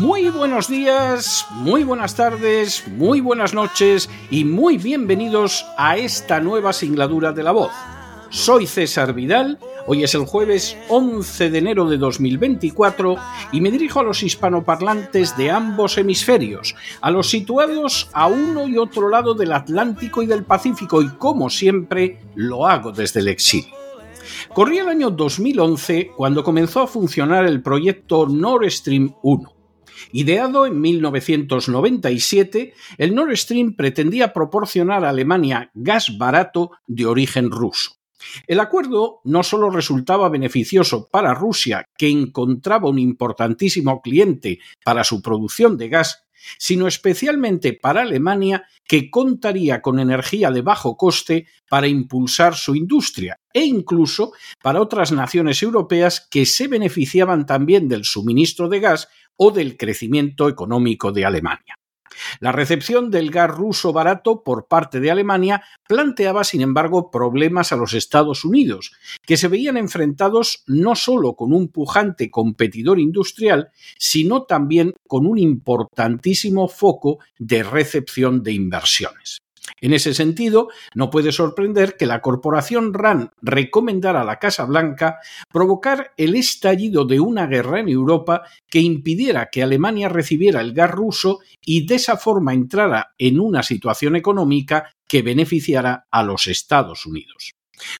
Muy buenos días, muy buenas tardes, muy buenas noches y muy bienvenidos a esta nueva singladura de la voz. Soy César Vidal, hoy es el jueves 11 de enero de 2024 y me dirijo a los hispanoparlantes de ambos hemisferios, a los situados a uno y otro lado del Atlántico y del Pacífico y como siempre lo hago desde el exilio. Corría el año 2011 cuando comenzó a funcionar el proyecto Nord Stream 1 Ideado en 1997, el Nord Stream pretendía proporcionar a Alemania gas barato de origen ruso. El acuerdo no solo resultaba beneficioso para Rusia, que encontraba un importantísimo cliente para su producción de gas, sino especialmente para Alemania, que contaría con energía de bajo coste para impulsar su industria, e incluso para otras naciones europeas que se beneficiaban también del suministro de gas o del crecimiento económico de Alemania. La recepción del gas ruso barato por parte de Alemania planteaba, sin embargo, problemas a los Estados Unidos, que se veían enfrentados no solo con un pujante competidor industrial, sino también con un importantísimo foco de recepción de inversiones. En ese sentido, no puede sorprender que la corporación RAN recomendara a la Casa Blanca provocar el estallido de una guerra en Europa que impidiera que Alemania recibiera el gas ruso y de esa forma entrara en una situación económica que beneficiara a los Estados Unidos.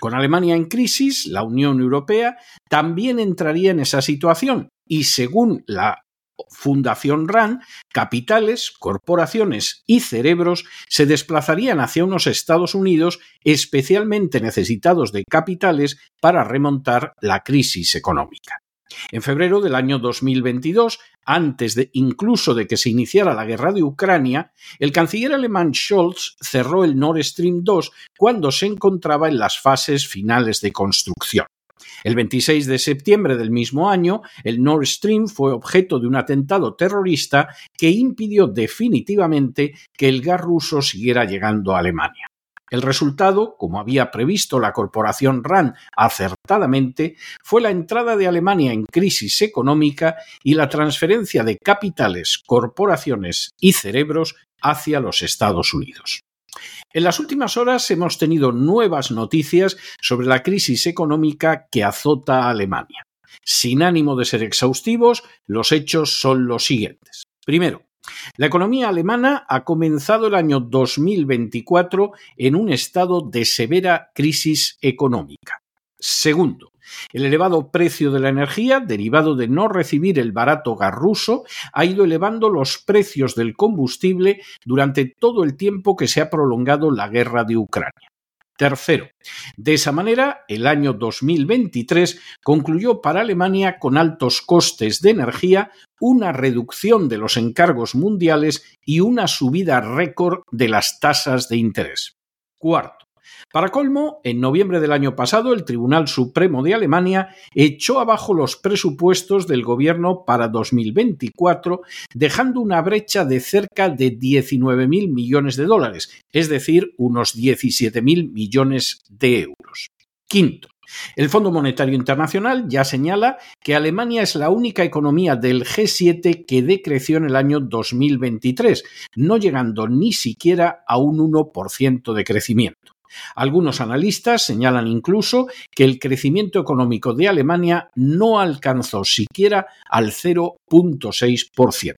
Con Alemania en crisis, la Unión Europea también entraría en esa situación y según la Fundación RAN, capitales, corporaciones y cerebros se desplazarían hacia unos Estados Unidos especialmente necesitados de capitales para remontar la crisis económica. En febrero del año 2022, antes de incluso de que se iniciara la guerra de Ucrania, el canciller alemán Scholz cerró el Nord Stream 2 cuando se encontraba en las fases finales de construcción. El 26 de septiembre del mismo año, el Nord Stream fue objeto de un atentado terrorista que impidió definitivamente que el gas ruso siguiera llegando a Alemania. El resultado, como había previsto la corporación RAN acertadamente, fue la entrada de Alemania en crisis económica y la transferencia de capitales, corporaciones y cerebros hacia los Estados Unidos. En las últimas horas hemos tenido nuevas noticias sobre la crisis económica que azota a Alemania. Sin ánimo de ser exhaustivos, los hechos son los siguientes. Primero, la economía alemana ha comenzado el año 2024 en un estado de severa crisis económica. Segundo, el elevado precio de la energía, derivado de no recibir el barato gas ruso, ha ido elevando los precios del combustible durante todo el tiempo que se ha prolongado la guerra de Ucrania. Tercero, de esa manera, el año 2023 concluyó para Alemania con altos costes de energía, una reducción de los encargos mundiales y una subida récord de las tasas de interés. Cuarto, para colmo, en noviembre del año pasado, el Tribunal Supremo de Alemania echó abajo los presupuestos del gobierno para 2024, dejando una brecha de cerca de 19.000 millones de dólares, es decir, unos 17.000 millones de euros. Quinto, el Fondo Monetario Internacional ya señala que Alemania es la única economía del G7 que decreció en el año 2023, no llegando ni siquiera a un 1% de crecimiento. Algunos analistas señalan incluso que el crecimiento económico de Alemania no alcanzó siquiera al 0.6%.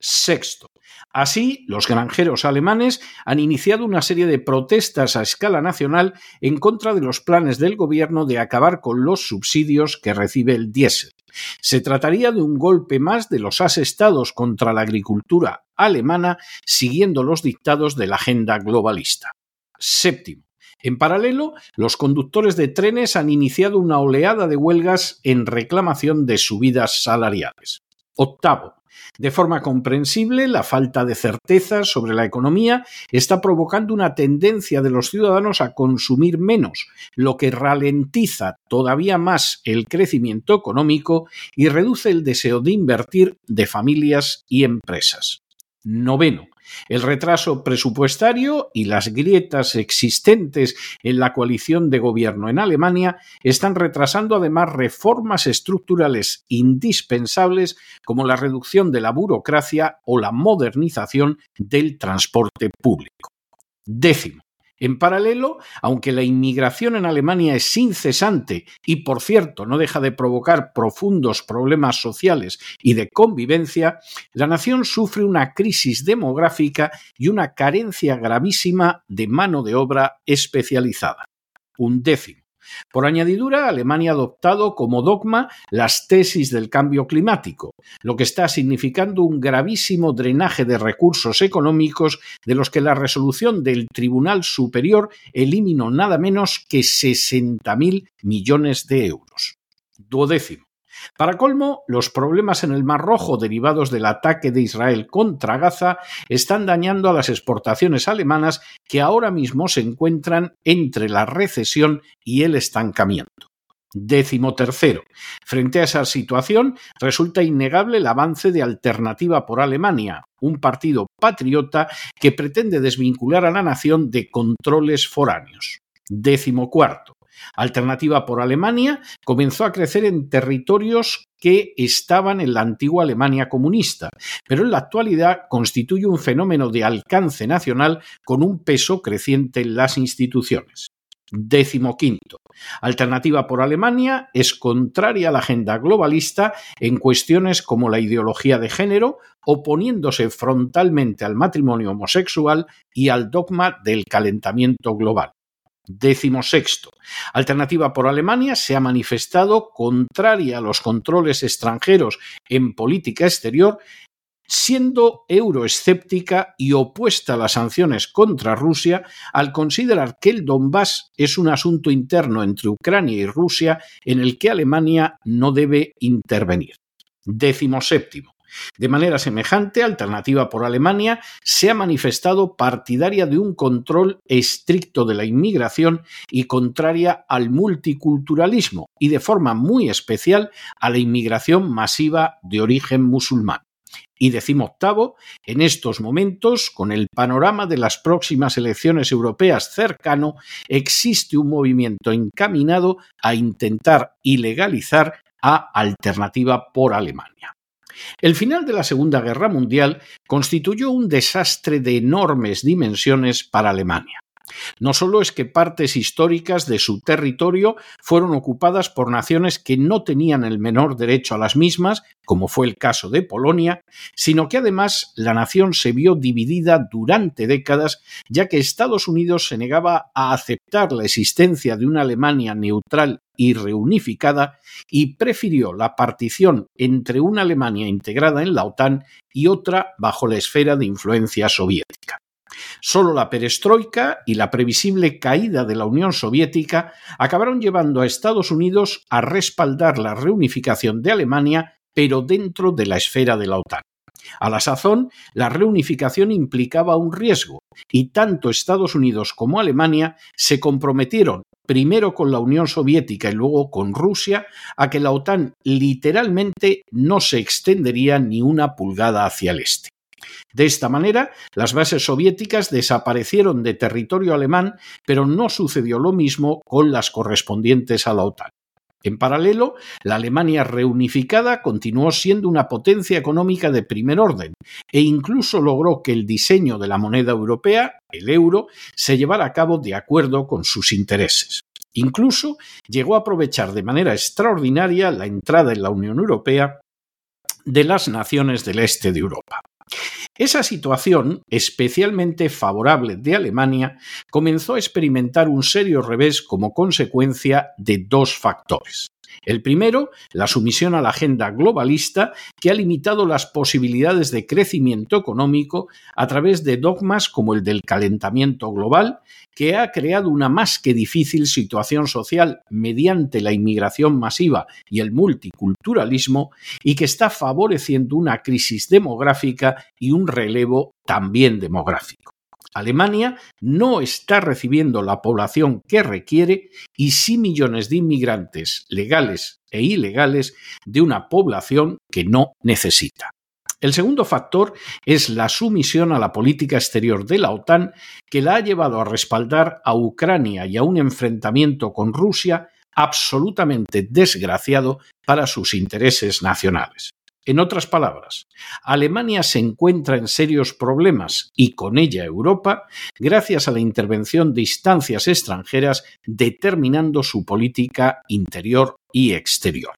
Sexto, Así, los granjeros alemanes han iniciado una serie de protestas a escala nacional en contra de los planes del gobierno de acabar con los subsidios que recibe el diésel. Se trataría de un golpe más de los asestados contra la agricultura alemana siguiendo los dictados de la agenda globalista. Séptimo. En paralelo, los conductores de trenes han iniciado una oleada de huelgas en reclamación de subidas salariales. Octavo. De forma comprensible, la falta de certeza sobre la economía está provocando una tendencia de los ciudadanos a consumir menos, lo que ralentiza todavía más el crecimiento económico y reduce el deseo de invertir de familias y empresas. Noveno. El retraso presupuestario y las grietas existentes en la coalición de gobierno en Alemania están retrasando además reformas estructurales indispensables como la reducción de la burocracia o la modernización del transporte público. Décimo. En paralelo, aunque la inmigración en Alemania es incesante y, por cierto, no deja de provocar profundos problemas sociales y de convivencia, la nación sufre una crisis demográfica y una carencia gravísima de mano de obra especializada. Un décimo. Por añadidura, Alemania ha adoptado como dogma las tesis del cambio climático, lo que está significando un gravísimo drenaje de recursos económicos de los que la resolución del Tribunal Superior eliminó nada menos que 60.000 millones de euros. Duodécimo. Para colmo, los problemas en el Mar Rojo derivados del ataque de Israel contra Gaza están dañando a las exportaciones alemanas que ahora mismo se encuentran entre la recesión y el estancamiento. Décimo tercero. Frente a esa situación, resulta innegable el avance de Alternativa por Alemania, un partido patriota que pretende desvincular a la nación de controles foráneos. Décimo cuarto. Alternativa por Alemania comenzó a crecer en territorios que estaban en la antigua Alemania comunista, pero en la actualidad constituye un fenómeno de alcance nacional con un peso creciente en las instituciones. Décimo quinto. Alternativa por Alemania es contraria a la agenda globalista en cuestiones como la ideología de género, oponiéndose frontalmente al matrimonio homosexual y al dogma del calentamiento global. Décimo sexto. Alternativa por Alemania se ha manifestado contraria a los controles extranjeros en política exterior, siendo euroescéptica y opuesta a las sanciones contra Rusia al considerar que el Donbass es un asunto interno entre Ucrania y Rusia en el que Alemania no debe intervenir. Décimo séptimo. De manera semejante, Alternativa por Alemania se ha manifestado partidaria de un control estricto de la inmigración y contraria al multiculturalismo y de forma muy especial a la inmigración masiva de origen musulmán. Y octavo, en estos momentos, con el panorama de las próximas elecciones europeas cercano, existe un movimiento encaminado a intentar ilegalizar a Alternativa por Alemania. El final de la Segunda Guerra Mundial constituyó un desastre de enormes dimensiones para Alemania. No solo es que partes históricas de su territorio fueron ocupadas por naciones que no tenían el menor derecho a las mismas, como fue el caso de Polonia, sino que además la nación se vio dividida durante décadas, ya que Estados Unidos se negaba a aceptar la existencia de una Alemania neutral y reunificada y prefirió la partición entre una Alemania integrada en la OTAN y otra bajo la esfera de influencia soviética. Solo la perestroika y la previsible caída de la Unión Soviética acabaron llevando a Estados Unidos a respaldar la reunificación de Alemania, pero dentro de la esfera de la OTAN. A la sazón, la reunificación implicaba un riesgo, y tanto Estados Unidos como Alemania se comprometieron, primero con la Unión Soviética y luego con Rusia, a que la OTAN literalmente no se extendería ni una pulgada hacia el este. De esta manera, las bases soviéticas desaparecieron de territorio alemán, pero no sucedió lo mismo con las correspondientes a la OTAN. En paralelo, la Alemania reunificada continuó siendo una potencia económica de primer orden e incluso logró que el diseño de la moneda europea, el euro, se llevara a cabo de acuerdo con sus intereses. Incluso llegó a aprovechar de manera extraordinaria la entrada en la Unión Europea de las naciones del este de Europa. Esa situación, especialmente favorable de Alemania, comenzó a experimentar un serio revés como consecuencia de dos factores. El primero, la sumisión a la agenda globalista que ha limitado las posibilidades de crecimiento económico a través de dogmas como el del calentamiento global, que ha creado una más que difícil situación social mediante la inmigración masiva y el multiculturalismo y que está favoreciendo una crisis demográfica y un relevo también demográfico. Alemania no está recibiendo la población que requiere y sí millones de inmigrantes legales e ilegales de una población que no necesita. El segundo factor es la sumisión a la política exterior de la OTAN que la ha llevado a respaldar a Ucrania y a un enfrentamiento con Rusia absolutamente desgraciado para sus intereses nacionales. En otras palabras, Alemania se encuentra en serios problemas y con ella Europa gracias a la intervención de instancias extranjeras determinando su política interior y exterior.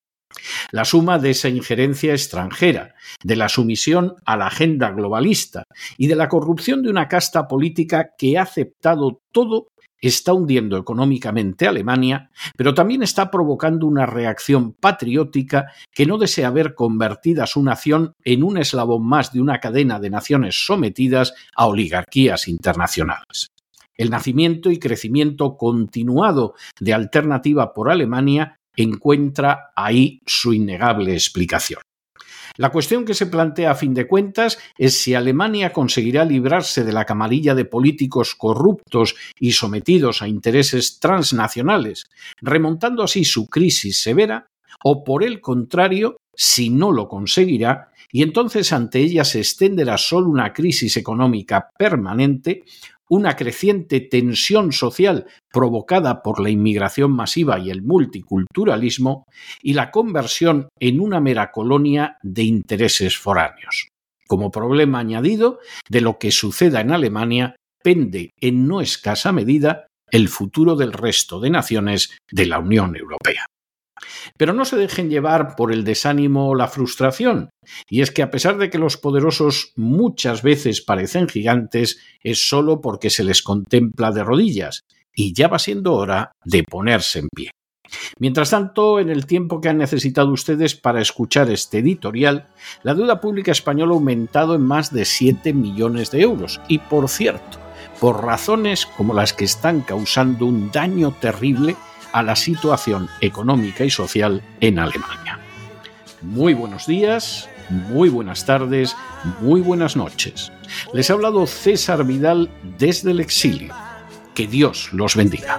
La suma de esa injerencia extranjera, de la sumisión a la agenda globalista y de la corrupción de una casta política que ha aceptado todo está hundiendo económicamente a Alemania, pero también está provocando una reacción patriótica que no desea ver convertida su nación en un eslabón más de una cadena de naciones sometidas a oligarquías internacionales. El nacimiento y crecimiento continuado de Alternativa por Alemania encuentra ahí su innegable explicación. La cuestión que se plantea a fin de cuentas es si Alemania conseguirá librarse de la camarilla de políticos corruptos y sometidos a intereses transnacionales, remontando así su crisis severa, o por el contrario, si no lo conseguirá, y entonces ante ella se extenderá solo una crisis económica permanente, una creciente tensión social provocada por la inmigración masiva y el multiculturalismo y la conversión en una mera colonia de intereses foráneos. Como problema añadido de lo que suceda en Alemania pende en no escasa medida el futuro del resto de naciones de la Unión Europea. Pero no se dejen llevar por el desánimo o la frustración, y es que a pesar de que los poderosos muchas veces parecen gigantes, es solo porque se les contempla de rodillas, y ya va siendo hora de ponerse en pie. Mientras tanto, en el tiempo que han necesitado ustedes para escuchar este editorial, la deuda pública española ha aumentado en más de 7 millones de euros. Y por cierto, por razones como las que están causando un daño terrible a la situación económica y social en Alemania. Muy buenos días, muy buenas tardes, muy buenas noches. Les ha hablado César Vidal desde el exilio. Que Dios los bendiga.